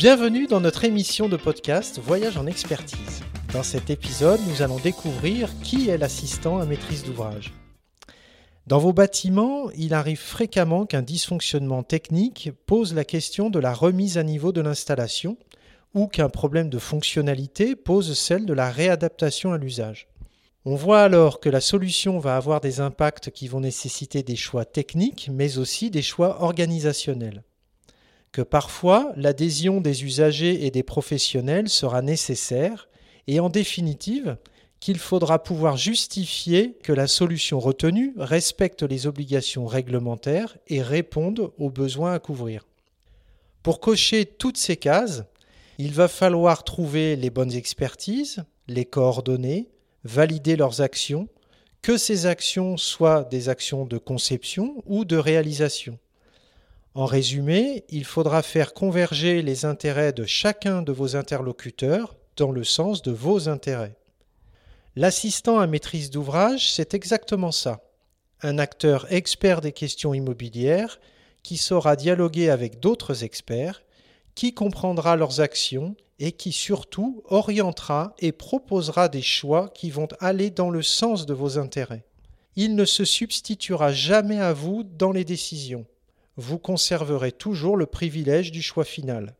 Bienvenue dans notre émission de podcast Voyage en expertise. Dans cet épisode, nous allons découvrir qui est l'assistant à maîtrise d'ouvrage. Dans vos bâtiments, il arrive fréquemment qu'un dysfonctionnement technique pose la question de la remise à niveau de l'installation ou qu'un problème de fonctionnalité pose celle de la réadaptation à l'usage. On voit alors que la solution va avoir des impacts qui vont nécessiter des choix techniques, mais aussi des choix organisationnels. Que parfois l'adhésion des usagers et des professionnels sera nécessaire, et en définitive, qu'il faudra pouvoir justifier que la solution retenue respecte les obligations réglementaires et réponde aux besoins à couvrir. Pour cocher toutes ces cases, il va falloir trouver les bonnes expertises, les coordonner, valider leurs actions, que ces actions soient des actions de conception ou de réalisation. En résumé, il faudra faire converger les intérêts de chacun de vos interlocuteurs dans le sens de vos intérêts. L'assistant à maîtrise d'ouvrage, c'est exactement ça. Un acteur expert des questions immobilières qui saura dialoguer avec d'autres experts qui comprendra leurs actions et qui surtout orientera et proposera des choix qui vont aller dans le sens de vos intérêts. Il ne se substituera jamais à vous dans les décisions. Vous conserverez toujours le privilège du choix final.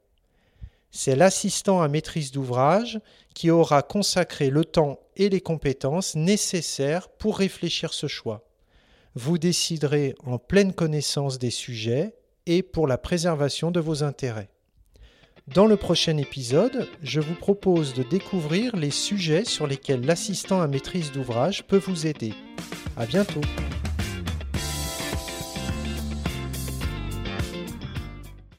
C'est l'assistant à maîtrise d'ouvrage qui aura consacré le temps et les compétences nécessaires pour réfléchir ce choix. Vous déciderez en pleine connaissance des sujets et pour la préservation de vos intérêts. Dans le prochain épisode, je vous propose de découvrir les sujets sur lesquels l'assistant à maîtrise d'ouvrage peut vous aider. À bientôt!